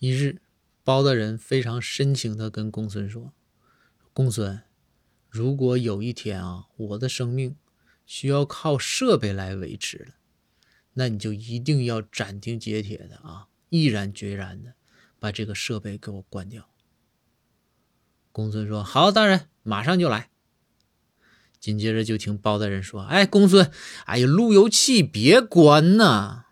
一日，包大人非常深情地跟公孙说：“公孙，如果有一天啊，我的生命需要靠设备来维持了，那你就一定要斩钉截铁的啊，毅然决然的把这个设备给我关掉。”公孙说：“好，大人，马上就来。”紧接着就听包大人说：“哎，公孙，哎呀，路由器别关呐！